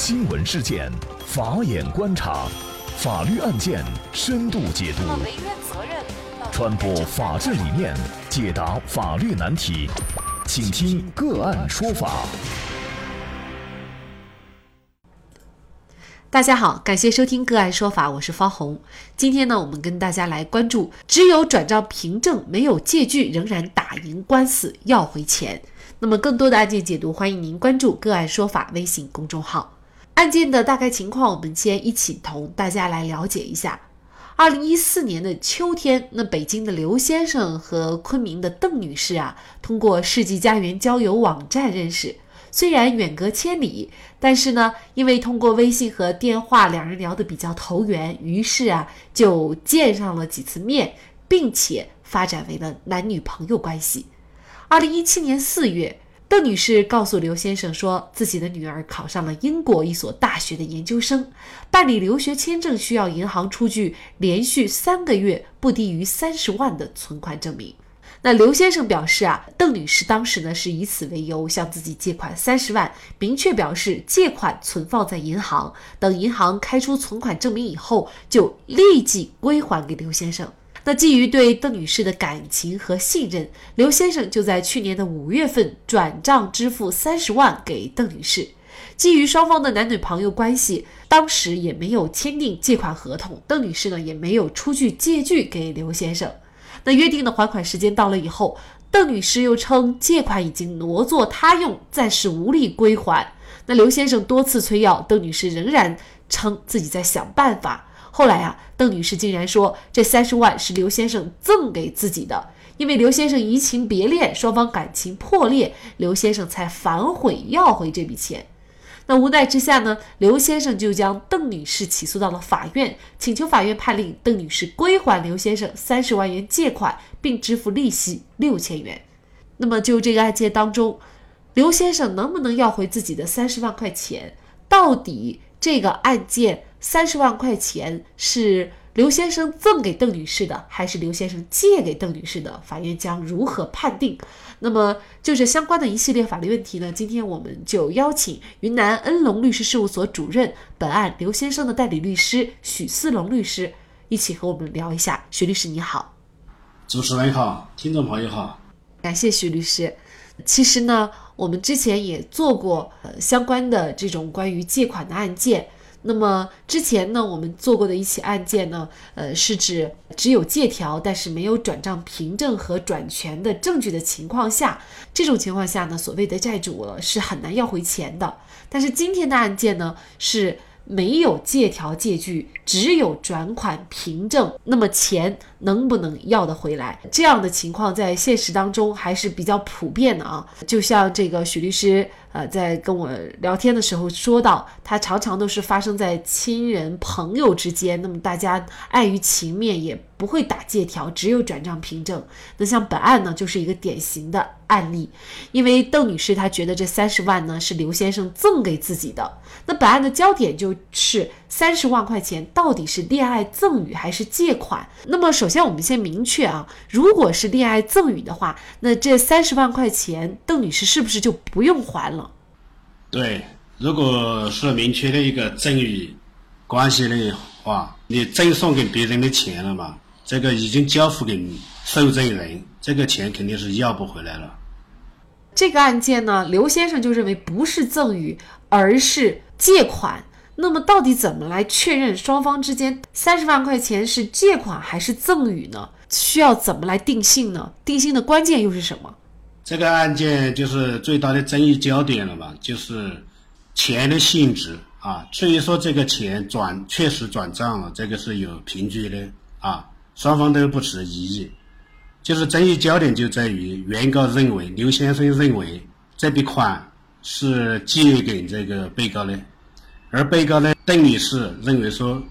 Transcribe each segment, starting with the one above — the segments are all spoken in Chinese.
新闻事件，法眼观察，法律案件深度解读，传播法治理念，解答法律难题，请听个案说法。大家好，感谢收听个案说法，我是方红。今天呢，我们跟大家来关注，只有转账凭证，没有借据，仍然打赢官司要回钱。那么，更多的案件解读，欢迎您关注个案说法微信公众号。案件的大概情况，我们先一起同大家来了解一下。二零一四年的秋天，那北京的刘先生和昆明的邓女士啊，通过世纪佳缘交友网站认识。虽然远隔千里，但是呢，因为通过微信和电话，两人聊得比较投缘，于是啊，就见上了几次面，并且发展为了男女朋友关系。二零一七年四月。邓女士告诉刘先生说，自己的女儿考上了英国一所大学的研究生，办理留学签证需要银行出具连续三个月不低于三十万的存款证明。那刘先生表示啊，邓女士当时呢是以此为由向自己借款三十万，明确表示借款存放在银行，等银行开出存款证明以后，就立即归还给刘先生。那基于对邓女士的感情和信任，刘先生就在去年的五月份转账支付三十万给邓女士。基于双方的男女朋友关系，当时也没有签订借款合同，邓女士呢也没有出具借据给刘先生。那约定的还款时间到了以后，邓女士又称借款已经挪作他用，暂时无力归还。那刘先生多次催要，邓女士仍然称自己在想办法。后来啊，邓女士竟然说这三十万是刘先生赠给自己的，因为刘先生移情别恋，双方感情破裂，刘先生才反悔要回这笔钱。那无奈之下呢，刘先生就将邓女士起诉到了法院，请求法院判令邓女士归还刘先生三十万元借款，并支付利息六千元。那么就这个案件当中，刘先生能不能要回自己的三十万块钱？到底这个案件？三十万块钱是刘先生赠给邓女士的，还是刘先生借给邓女士的？法院将如何判定？那么就这相关的一系列法律问题呢？今天我们就邀请云南恩龙律师事务所主任、本案刘先生的代理律师许思龙律师一起和我们聊一下。许律师你好，主持人好，听众朋友好，感谢许律师。其实呢，我们之前也做过呃相关的这种关于借款的案件。那么之前呢，我们做过的一起案件呢，呃，是指只有借条，但是没有转账凭证和转权的证据的情况下，这种情况下呢，所谓的债主是很难要回钱的。但是今天的案件呢，是没有借条借据，只有转款凭证，那么钱能不能要得回来？这样的情况在现实当中还是比较普遍的啊。就像这个许律师。呃，在跟我聊天的时候说到，他常常都是发生在亲人朋友之间，那么大家碍于情面也不会打借条，只有转账凭证。那像本案呢，就是一个典型的案例，因为邓女士她觉得这三十万呢是刘先生赠给自己的，那本案的焦点就是三十万块钱到底是恋爱赠与还是借款？那么首先我们先明确啊，如果是恋爱赠与的话，那这三十万块钱邓女士是不是就不用还了？对，如果是明确的一个赠与关系的话，你赠送给别人的钱了嘛，这个已经交付给受赠人，这个钱肯定是要不回来了。这个案件呢，刘先生就认为不是赠与，而是借款。那么到底怎么来确认双方之间三十万块钱是借款还是赠与呢？需要怎么来定性呢？定性的关键又是什么？这个案件就是最大的争议焦点了吧，就是钱的性质啊。至于说这个钱转确实转账了，这个是有凭据的啊，双方都不持异议。就是争议焦点就在于原告认为刘先生认为这笔款是借给这个被告的，而被告呢邓女士认为说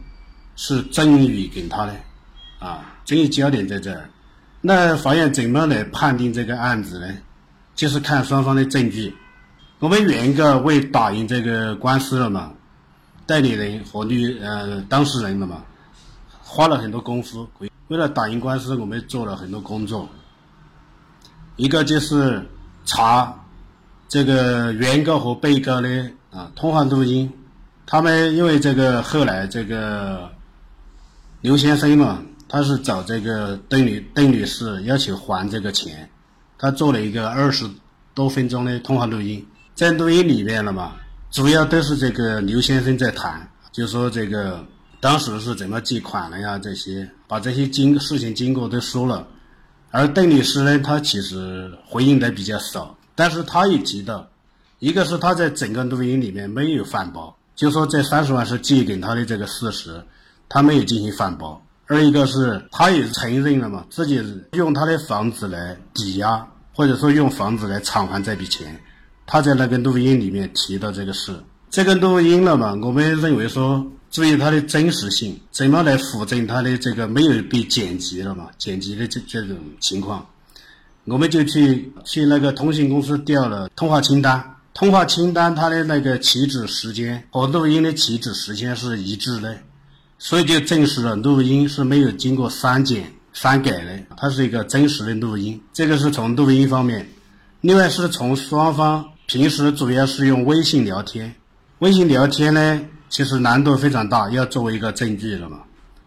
是赠与给他的啊，争议焦点在这儿。那法院怎么来判定这个案子呢？就是看双方的证据。我们原告为打赢这个官司了嘛，代理人和律呃当事人了嘛，花了很多功夫。为了打赢官司，我们做了很多工作。一个就是查这个原告和被告的啊通话录音他们因为这个后来这个刘先生嘛，他是找这个邓女邓女士要求还这个钱，他做了一个二十多分钟的通话录音，在录音里面了嘛，主要都是这个刘先生在谈，就说这个当时是怎么借款的呀，这些把这些经事情经过都说了，而邓女士呢，她其实回应的比较少，但是她也提到，一个是她在整个录音里面没有反驳。就说这三十万是借给他的这个事实，他没有进行反驳；二一个是他也承认了嘛，自己用他的房子来抵押，或者说用房子来偿还这笔钱。他在那个录音里面提到这个事，这个录音了嘛，我们认为说，注意它的真实性，怎么来辅证他的这个没有被剪辑了嘛？剪辑的这这种情况，我们就去去那个通信公司调了通话清单。通话清单它的那个起止时间和录音的起止时间是一致的，所以就证实了录音是没有经过删减删改的，它是一个真实的录音。这个是从录音方面，另外是从双方平时主要是用微信聊天，微信聊天呢其实难度非常大，要作为一个证据了嘛。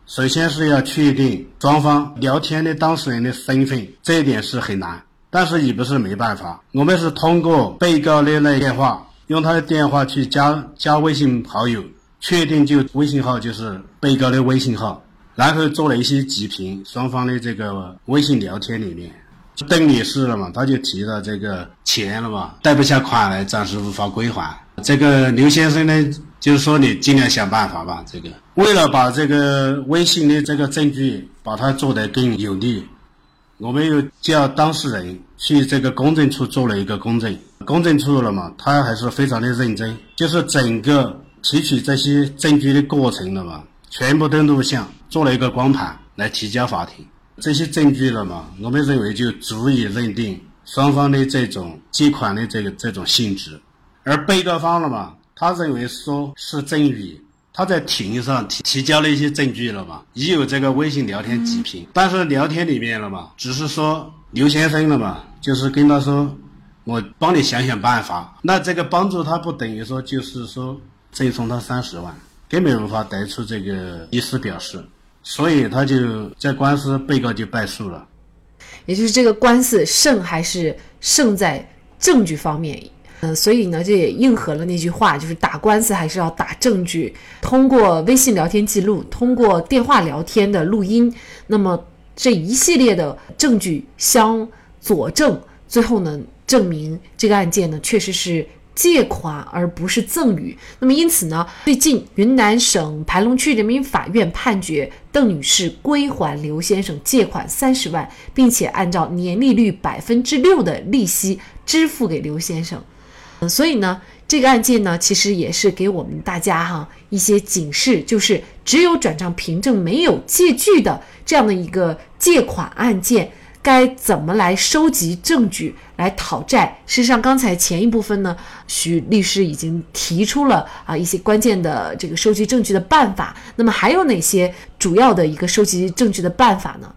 首先是要确定双方聊天的当事人的身份，这一点是很难。但是也不是没办法，我们是通过被告的那电话，用他的电话去加加微信好友，确定就微信号就是被告的微信号，然后做了一些截屏，双方的这个微信聊天里面，邓女士了嘛，他就提到这个钱了嘛，贷不下款来，暂时无法归还。这个刘先生呢，就是说你尽量想办法吧，这个为了把这个微信的这个证据把它做得更有利。我们又叫当事人去这个公证处做了一个公证，公证处了嘛，他还是非常的认真，就是整个提取这些证据的过程了嘛，全部都录像，做了一个光盘来提交法庭。这些证据了嘛，我们认为就足以认定双方的这种借款的这个这种性质，而被告方了嘛，他认为说是赠与。他在庭上提提交了一些证据了嘛？已有这个微信聊天截屏，但是聊天里面了嘛，只是说刘先生了嘛，就是跟他说，我帮你想想办法。那这个帮助他不等于说就是说赠送他三十万，根本无法得出这个意思表示，所以他就在官司被告就败诉了。也就是这个官司胜还是胜在证据方面。嗯，所以呢，这也应和了那句话，就是打官司还是要打证据。通过微信聊天记录，通过电话聊天的录音，那么这一系列的证据相佐证，最后呢，证明这个案件呢确实是借款而不是赠与。那么因此呢，最近云南省盘龙区人民法院判决邓女士归还刘先生借款三十万，并且按照年利率百分之六的利息支付给刘先生。所以呢，这个案件呢，其实也是给我们大家哈一些警示，就是只有转账凭证没有借据的这样的一个借款案件，该怎么来收集证据来讨债？事实上，刚才前一部分呢，徐律师已经提出了啊一些关键的这个收集证据的办法。那么还有哪些主要的一个收集证据的办法呢？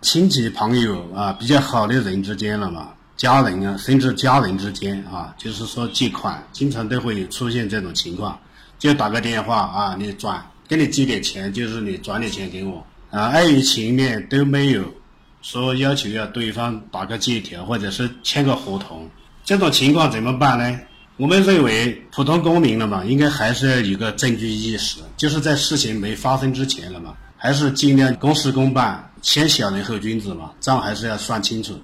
亲戚朋友啊，比较好的人之间了嘛。家人啊，甚至家人之间啊，就是说借款，经常都会出现这种情况，就打个电话啊，你转，给你借点钱，就是你转点钱给我啊，碍于情面都没有说要求要对方打个借条或者是签个合同，这种情况怎么办呢？我们认为普通公民了嘛，应该还是要有个证据意识，就是在事情没发生之前了嘛，还是尽量公事公办，先小人后君子嘛，账还是要算清楚。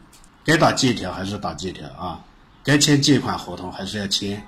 该打借条还是打借条啊？该签借款合同还是要签，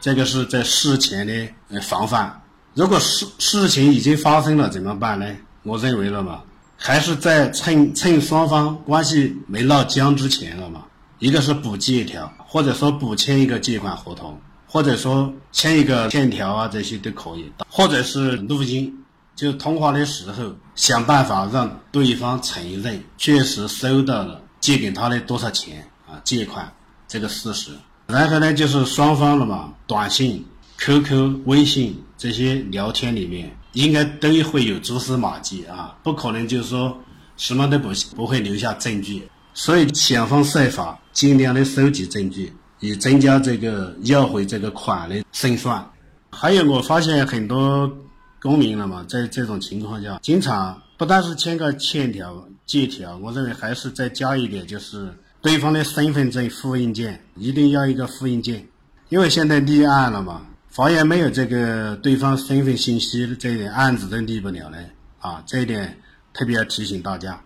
这个是在事前的呃防范。如果事事情已经发生了怎么办呢？我认为了嘛，还是在趁趁双方关系没闹僵之前了嘛，一个是补借条，或者说补签一个借款合同，或者说签一个欠条啊，这些都可以，或者是录音，就通话的时候想办法让对方承认确实收到了。借给他的多少钱啊？借款这个事实，然后呢，就是双方了嘛，短信、QQ、微信这些聊天里面，应该都会有蛛丝马迹啊，不可能就是说什么都不不会留下证据，所以想方设法尽量的收集证据，以增加这个要回这个款的胜算。还有，我发现很多公民了嘛，在这种情况下，经常不但是签个欠条、借条，我认为还是再加一点，就是对方的身份证复印件，一定要一个复印件，因为现在立案了嘛，法院没有这个对方身份信息，这一点案子都立不了嘞，啊，这一点特别要提醒大家。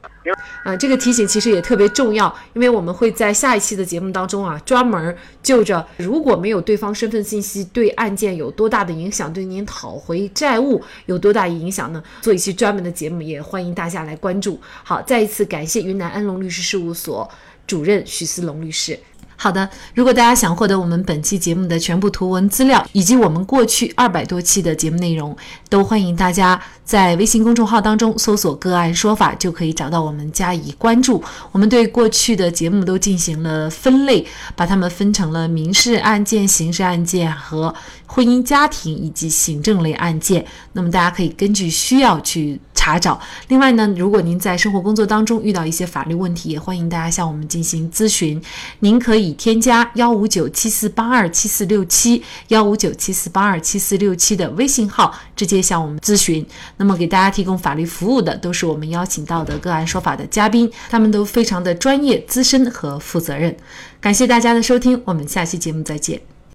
啊，这个提醒其实也特别重要，因为我们会在下一期的节目当中啊，专门就着如果没有对方身份信息，对案件有多大的影响，对您讨回债务有多大影响呢？做一期专门的节目，也欢迎大家来关注。好，再一次感谢云南安龙律师事务所主任徐思龙律师。好的，如果大家想获得我们本期节目的全部图文资料，以及我们过去二百多期的节目内容，都欢迎大家在微信公众号当中搜索“个案说法”，就可以找到我们加以关注。我们对过去的节目都进行了分类，把它们分成了民事案件、刑事案件和婚姻家庭以及行政类案件。那么大家可以根据需要去。查找。另外呢，如果您在生活工作当中遇到一些法律问题，也欢迎大家向我们进行咨询。您可以添加幺五九七四八二七四六七幺五九七四八二七四六七的微信号，直接向我们咨询。那么给大家提供法律服务的都是我们邀请到的个案说法的嘉宾，他们都非常的专业、资深和负责任。感谢大家的收听，我们下期节目再见。